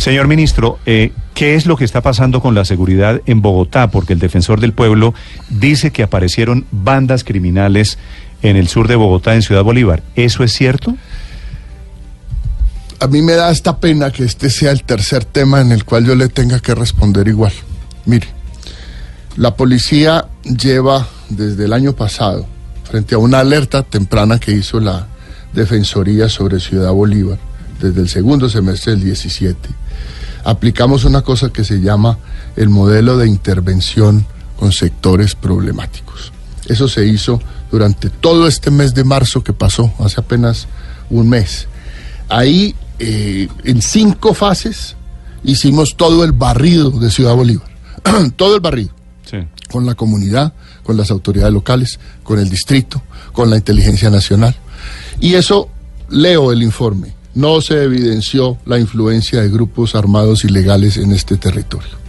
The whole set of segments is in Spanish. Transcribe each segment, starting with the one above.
Señor ministro, eh, ¿qué es lo que está pasando con la seguridad en Bogotá? Porque el defensor del pueblo dice que aparecieron bandas criminales en el sur de Bogotá, en Ciudad Bolívar. ¿Eso es cierto? A mí me da esta pena que este sea el tercer tema en el cual yo le tenga que responder igual. Mire, la policía lleva desde el año pasado, frente a una alerta temprana que hizo la Defensoría sobre Ciudad Bolívar, desde el segundo semestre del 17, aplicamos una cosa que se llama el modelo de intervención con sectores problemáticos. Eso se hizo durante todo este mes de marzo que pasó, hace apenas un mes. Ahí, eh, en cinco fases, hicimos todo el barrido de Ciudad Bolívar. todo el barrido. Sí. Con la comunidad, con las autoridades locales, con el distrito, con la inteligencia nacional. Y eso, leo el informe, no se evidenció la influencia de grupos armados ilegales en este territorio.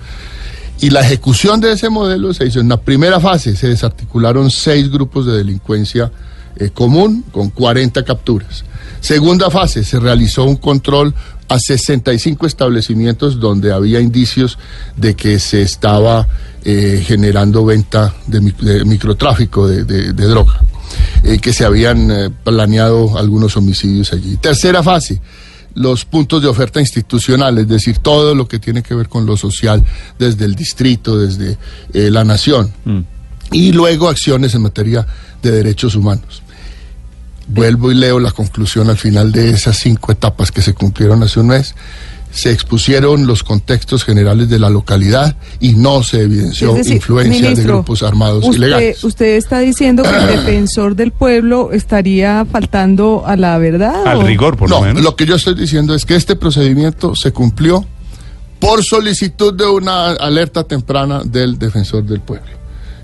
Y la ejecución de ese modelo se hizo en la primera fase, se desarticularon seis grupos de delincuencia eh, común con 40 capturas. Segunda fase, se realizó un control a 65 establecimientos donde había indicios de que se estaba eh, generando venta de, microtráfico de, de droga eh, que se habían eh, planeado algunos homicidios allí. Tercera fase, los puntos de oferta institucional, es decir, todo lo que tiene que ver con lo social, desde el distrito, desde eh, la nación. Mm. Y luego acciones en materia de derechos humanos. Vuelvo y leo la conclusión al final de esas cinco etapas que se cumplieron hace un mes se expusieron los contextos generales de la localidad y no se evidenció decir, influencia de grupos armados usted, ilegales. Usted está diciendo que el defensor del pueblo estaría faltando a la verdad. Al o- rigor, por lo no, menos. lo que yo estoy diciendo es que este procedimiento se cumplió por solicitud de una alerta temprana del defensor del pueblo.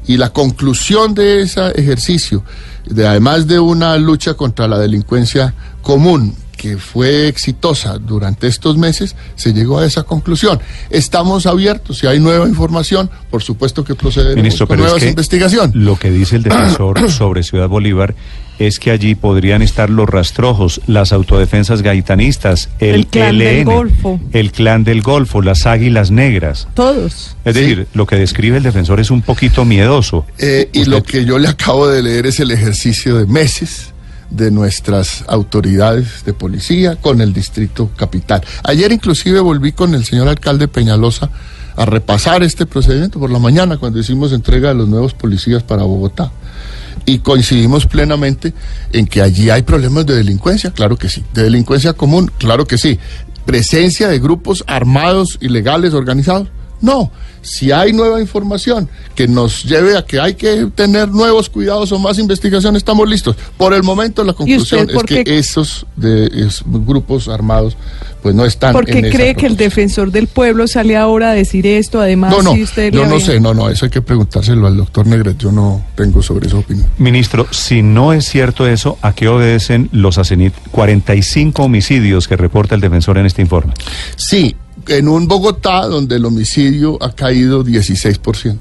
Y la conclusión de ese ejercicio, de, además de una lucha contra la delincuencia común, que fue exitosa durante estos meses, se llegó a esa conclusión. Estamos abiertos, si hay nueva información, por supuesto que procederemos Ministro, con pero es nuevas que investigaciones. lo que dice el defensor sobre Ciudad Bolívar es que allí podrían estar los rastrojos, las autodefensas gaitanistas, el, El clan del ELN, Golfo. el clan del Golfo, las águilas negras. Todos. Es Sí. decir, lo que describe el defensor es un poquito miedoso. Eh, y lo que yo le acabo de leer es el ejercicio de meses de nuestras autoridades de policía con el distrito capital. Ayer inclusive volví con el señor alcalde Peñalosa a repasar este procedimiento por la mañana cuando hicimos entrega de los nuevos policías para Bogotá. Y coincidimos plenamente en que allí hay problemas de delincuencia, claro que sí. De delincuencia común, claro que sí. Presencia de grupos armados, ilegales, organizados. No, si hay nueva información que nos lleve a que hay que tener nuevos cuidados o más investigación, estamos listos. Por el momento la conclusión es que esos de, grupos armados pues no están ¿Por qué en esa cree que el defensor del pueblo sale ahora a decir esto? Además, No, no, si usted no había- sé, no, no, eso hay que preguntárselo al doctor Negret, yo no tengo sobre esa opinión. Ministro, si no es cierto eso, ¿a qué obedecen los ACENIT 45 homicidios que reporta el defensor en este informe? Sí, en un Bogotá donde el homicidio ha caído 16%.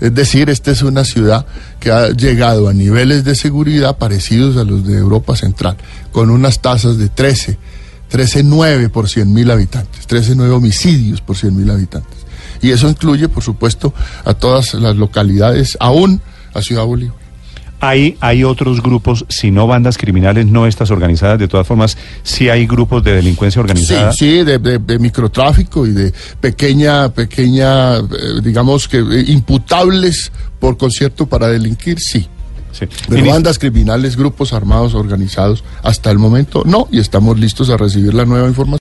Es decir, esta es una ciudad que ha llegado a niveles de seguridad parecidos a los de Europa Central, con unas tasas de 13, 13,9 por 100 mil habitantes, 13,9 homicidios por 100 mil habitantes. Y eso incluye, por supuesto, a todas las localidades, aún a Ciudad Bolívar. Hay, hay otros grupos, si no bandas criminales, no estas organizadas, de todas formas, sí hay grupos de delincuencia organizada. Sí, sí, de, de- de microtráfico y de pequeña, pequeña, eh, digamos que eh, imputables por concierto para delinquir, sí. Sí. Pero bandas criminales, grupos armados organizados, hasta el momento no, y estamos listos a recibir la nueva información.